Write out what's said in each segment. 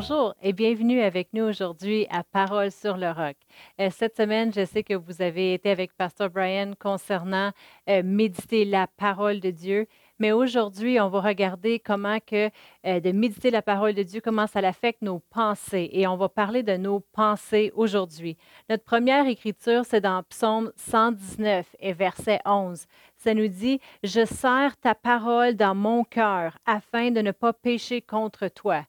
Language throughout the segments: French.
Bonjour et bienvenue avec nous aujourd'hui à Parole sur le roc. Euh, cette semaine, je sais que vous avez été avec Pasteur Brian concernant euh, méditer la parole de Dieu. Mais aujourd'hui, on va regarder comment que euh, de méditer la parole de Dieu, comment ça affecte nos pensées. Et on va parler de nos pensées aujourd'hui. Notre première écriture, c'est dans Psaume 119 et verset 11. Ça nous dit, Je serre ta parole dans mon cœur afin de ne pas pécher contre toi.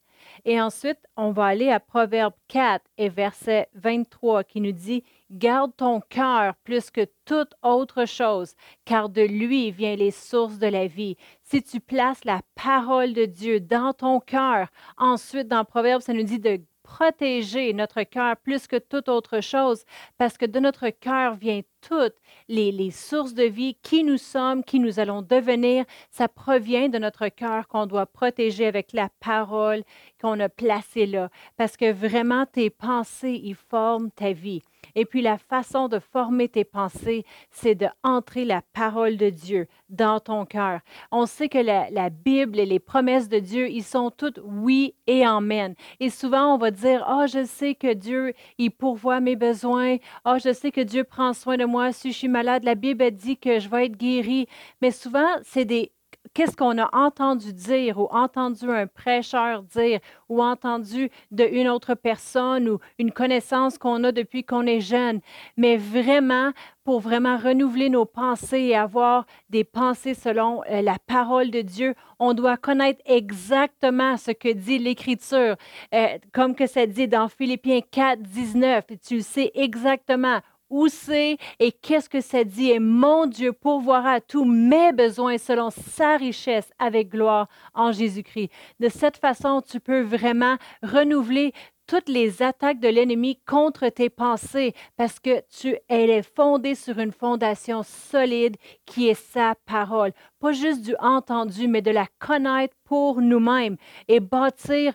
Et ensuite, on va aller à Proverbe 4 et verset 23 qui nous dit, Garde ton cœur plus que toute autre chose, car de lui viennent les sources de la vie. Si tu places la parole de Dieu dans ton cœur, ensuite dans Proverbe, ça nous dit de protéger notre cœur plus que toute autre chose, parce que de notre cœur vient toutes les, sources de vie, qui nous sommes, qui nous allons devenir. Ça provient de notre cœur qu'on doit protéger avec la parole qu'on a placée là, parce que vraiment tes pensées, ils forment ta vie. Et puis la façon de former tes pensées, c'est de entrer la parole de Dieu dans ton cœur. On sait que la, Bible et les promesses de Dieu, ils sont toutes oui et amen. Et souvent, on va dire, oh, je sais que Dieu, il pourvoit mes besoins. Oh, je sais que Dieu prend soin de moi. Si je suis malade, la Bible dit que je vais être guéri. Mais souvent, c'est des qu'est-ce qu'on a entendu dire ou entendu un prêcheur dire ou entendu d'une autre personne ou une connaissance qu'on a depuis qu'on est jeune? Mais vraiment, pour vraiment renouveler nos pensées et avoir des pensées selon euh, la parole de Dieu, on doit connaître exactement ce que dit l'Écriture. Euh, comme que ça dit dans Philippiens 4, 19, tu sais exactement où c'est et qu'est-ce que ça dit? Et mon Dieu pourvoira tous mes besoins selon sa richesse avec gloire en Jésus-Christ. De cette façon, tu peux vraiment renouveler toutes les attaques de l'ennemi contre tes pensées parce que tu, elle est fondée sur une fondation solide qui est sa parole. Pas juste du entendu, mais de la connaître pour nous-mêmes et bâtir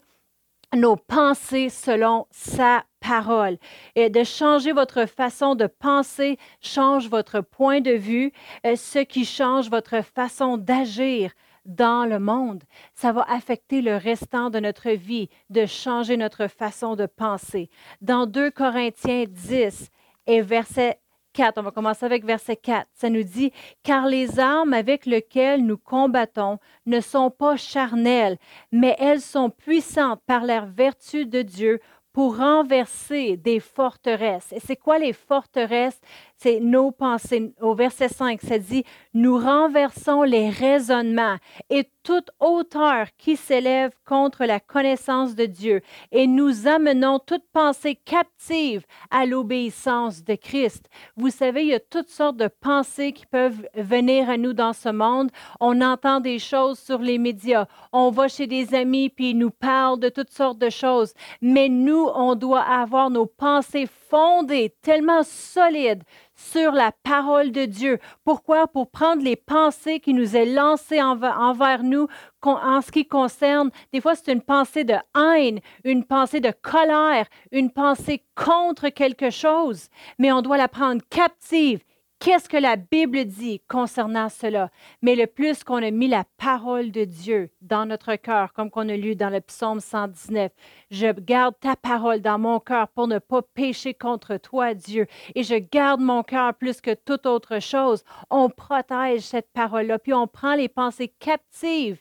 nos pensées selon sa parole. Et de changer votre façon de penser change votre point de vue, euh, ce qui change votre façon d'agir dans le monde. Ça va affecter le restant de notre vie, de changer notre façon de penser. Dans 2 Corinthiens 10 et verset 4, on va commencer avec verset 4. Ça nous dit, car les armes avec lesquelles nous combattons ne sont pas charnelles, mais elles sont puissantes par la vertu de Dieu pour renverser des forteresses. Et c'est quoi les forteresses? C'est nos pensées. Au verset 5, ça dit, nous renversons les raisonnements et toute hauteur qui s'élève contre la connaissance de Dieu et nous amenons toute pensée captive à l'obéissance de Christ. Vous savez, il y a toutes sortes de pensées qui peuvent venir à nous dans ce monde. On entend des choses sur les médias. On va chez des amis puis ils nous parlent de toutes sortes de choses. Mais nous, on doit avoir nos pensées fondées, tellement solides sur la parole de Dieu. Pourquoi? Pour prendre les pensées qui nous est lancées envers nous en ce qui concerne, des fois c'est une pensée de haine, une pensée de colère, une pensée contre quelque chose, mais on doit la prendre captive Qu'est-ce que la Bible dit concernant cela? Mais le plus qu'on a mis la parole de Dieu dans notre cœur, comme qu'on a lu dans le psaume 119, je garde ta parole dans mon cœur pour ne pas pécher contre toi, Dieu. Et je garde mon cœur plus que toute autre chose. On protège cette parole-là, puis on prend les pensées captives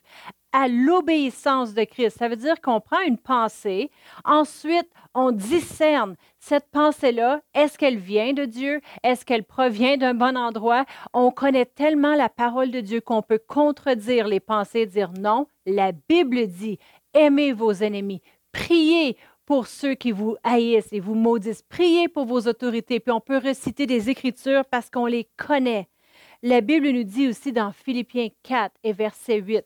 à l'obéissance de Christ. Ça veut dire qu'on prend une pensée, ensuite on discerne cette pensée-là, est-ce qu'elle vient de Dieu? Est-ce qu'elle provient d'un bon endroit? On connaît tellement la parole de Dieu qu'on peut contredire les pensées, dire non, la Bible dit, aimez vos ennemis, priez pour ceux qui vous haïssent et vous maudissent, priez pour vos autorités, puis on peut reciter des écritures parce qu'on les connaît. La Bible nous dit aussi dans Philippiens 4 et verset 8,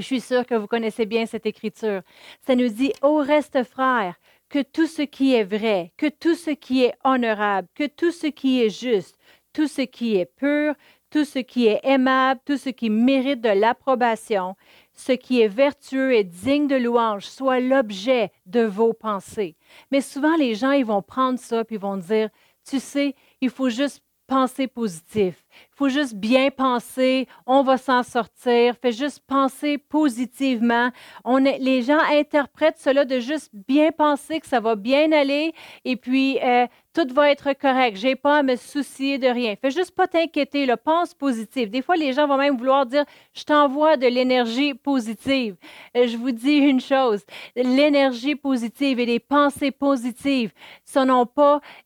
je suis sûre que vous connaissez bien cette écriture. Ça nous dit, au reste, frères, que tout ce qui est vrai, que tout ce qui est honorable, que tout ce qui est juste, tout ce qui est pur, tout ce qui est aimable, tout ce qui mérite de l'approbation, ce qui est vertueux et digne de louange, soit l'objet de vos pensées. Mais souvent, les gens, ils vont prendre ça puis ils vont dire, tu sais, il faut juste penser positif. Il faut juste bien penser, on va s'en sortir. Fais juste penser positivement. On est, les gens interprètent cela de juste bien penser que ça va bien aller et puis euh, tout va être correct. J'ai pas à me soucier de rien. Fais juste pas t'inquiéter, le pense positif. Des fois, les gens vont même vouloir dire Je t'envoie de l'énergie positive. Euh, je vous dis une chose l'énergie positive et les pensées positives, ce n'est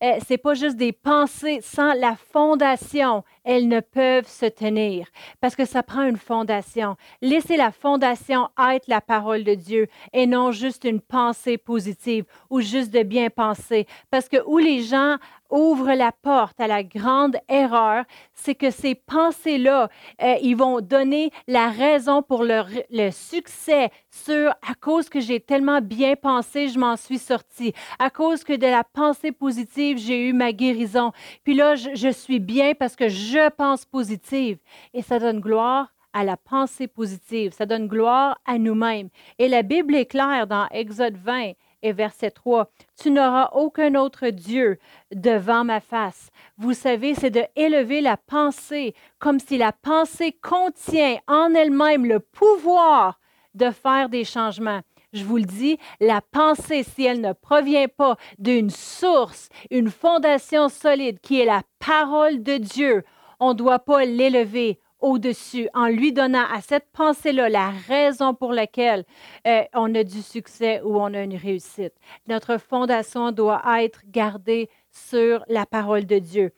euh, pas juste des pensées sans la fondation elles ne peuvent se tenir parce que ça prend une fondation. Laissez la fondation être la parole de Dieu et non juste une pensée positive ou juste de bien penser. Parce que où les gens ouvre la porte à la grande erreur, c'est que ces pensées-là, euh, ils vont donner la raison pour le, le succès sur à cause que j'ai tellement bien pensé, je m'en suis sorti. À cause que de la pensée positive, j'ai eu ma guérison. Puis là, je, je suis bien parce que je pense positive. Et ça donne gloire à la pensée positive. Ça donne gloire à nous-mêmes. Et la Bible est claire dans Exode 20 et verset 3. Tu n'auras aucun autre Dieu devant ma face. Vous savez, c'est de élever la pensée comme si la pensée contient en elle-même le pouvoir de faire des changements. Je vous le dis, la pensée, si elle ne provient pas d'une source, une fondation solide qui est la parole de Dieu, on ne doit pas l'élever, au-dessus en lui donnant à cette pensée-là la raison pour laquelle euh, on a du succès ou on a une réussite. Notre fondation doit être gardée sur la parole de Dieu.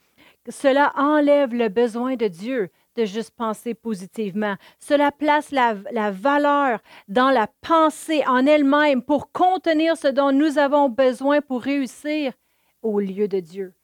Cela enlève le besoin de Dieu de juste penser positivement. Cela place la, la valeur dans la pensée en elle-même pour contenir ce dont nous avons besoin pour réussir au lieu de Dieu.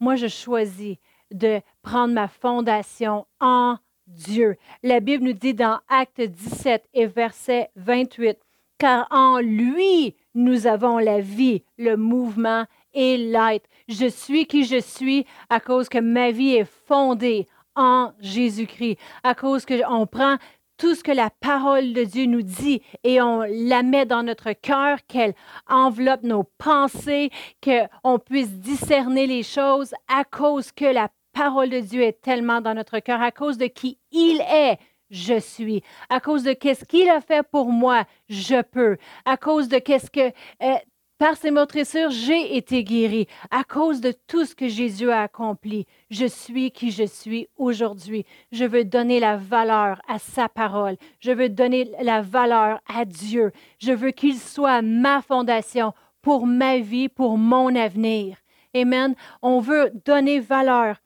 Moi, je choisis de prendre ma fondation en Dieu. La Bible nous dit dans Acte 17 et verset 28, car en lui, nous avons la vie, le mouvement et l'être. Je suis qui je suis à cause que ma vie est fondée en Jésus-Christ, à cause que on prend tout ce que la parole de Dieu nous dit et on la met dans notre cœur, qu'elle enveloppe nos pensées, qu'on puisse discerner les choses à cause que la parole de Dieu est tellement dans notre cœur à cause de qui il est. Je suis. À cause de qu'est-ce qu'il a fait pour moi, je peux. À cause de qu'est-ce que, euh, par ses meurtrissures, j'ai été guéri. À cause de tout ce que Jésus a accompli, je suis qui je suis aujourd'hui. Je veux donner la valeur à sa parole. Je veux donner la valeur à Dieu. Je veux qu'il soit ma fondation pour ma vie, pour mon avenir. Amen. On veut donner valeur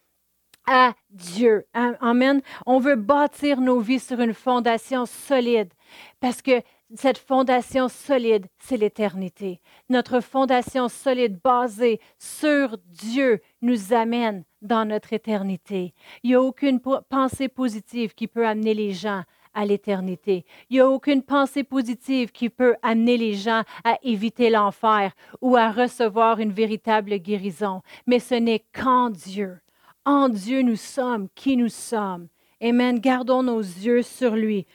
à Dieu. Amen. On veut bâtir nos vies sur une fondation solide parce que cette fondation solide, c'est l'éternité. Notre fondation solide basée sur Dieu nous amène dans notre éternité. Il n'y a aucune pensée positive qui peut amener les gens à l'éternité. Il n'y a aucune pensée positive qui peut amener les gens à éviter l'enfer ou à recevoir une véritable guérison. Mais ce n'est qu'en Dieu en Dieu nous sommes qui nous sommes. Amen. Gardons nos yeux sur lui.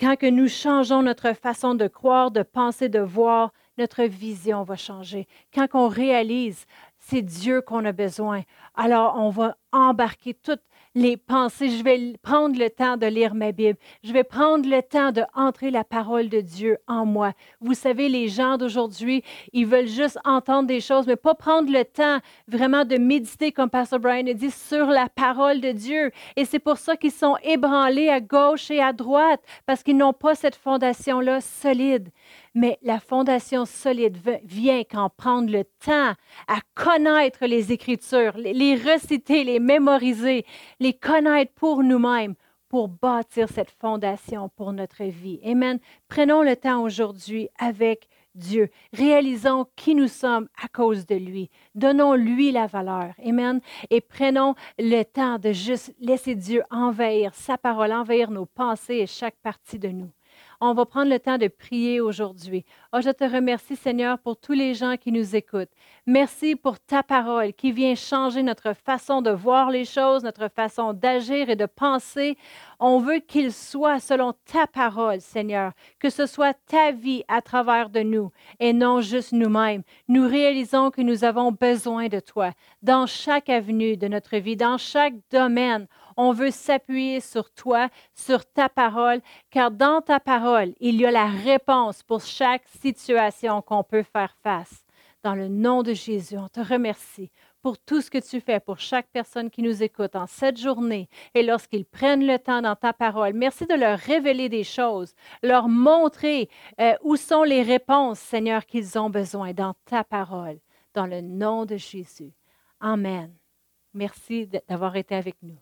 Quand que nous changeons notre façon de croire, de penser, de voir, notre vision va changer. Quand on réalise, c'est Dieu qu'on a besoin, alors on va embarquer toute les pensées. Je vais prendre le temps de lire ma Bible. Je vais prendre le temps de entrer la parole de Dieu en moi. Vous savez, les gens d'aujourd'hui, ils veulent juste entendre des choses, mais pas prendre le temps vraiment de méditer, comme Pastor Brian a dit, sur la parole de Dieu. Et c'est pour ça qu'ils sont ébranlés à gauche et à droite, parce qu'ils n'ont pas cette fondation-là solide. Mais la fondation solide vient quand prendre le temps à connaître les Écritures, les reciter, les mémoriser, les connaître pour nous-mêmes, pour bâtir cette fondation pour notre vie. Amen. Prenons le temps aujourd'hui avec Dieu. Réalisons qui nous sommes à cause de lui. Donnons-lui la valeur. Amen. Et prenons le temps de juste laisser Dieu envahir sa parole, envahir nos pensées et chaque partie de nous. On va prendre le temps de prier aujourd'hui. Oh, je te remercie, Seigneur, pour tous les gens qui nous écoutent. Merci pour ta parole qui vient changer notre façon de voir les choses, notre façon d'agir et de penser. On veut qu'il soit selon ta parole, Seigneur, que ce soit ta vie à travers de nous et non juste nous-mêmes. Nous réalisons que nous avons besoin de toi dans chaque avenue de notre vie, dans chaque domaine. On veut s'appuyer sur toi, sur ta parole, car dans ta parole, il y a la réponse pour chaque situation qu'on peut faire face. Dans le nom de Jésus, on te remercie pour tout ce que tu fais pour chaque personne qui nous écoute en cette journée et lorsqu'ils prennent le temps dans ta parole. Merci de leur révéler des choses, leur montrer euh, où sont les réponses, Seigneur, qu'ils ont besoin dans ta parole. Dans le nom de Jésus. Amen. Merci d'avoir été avec nous.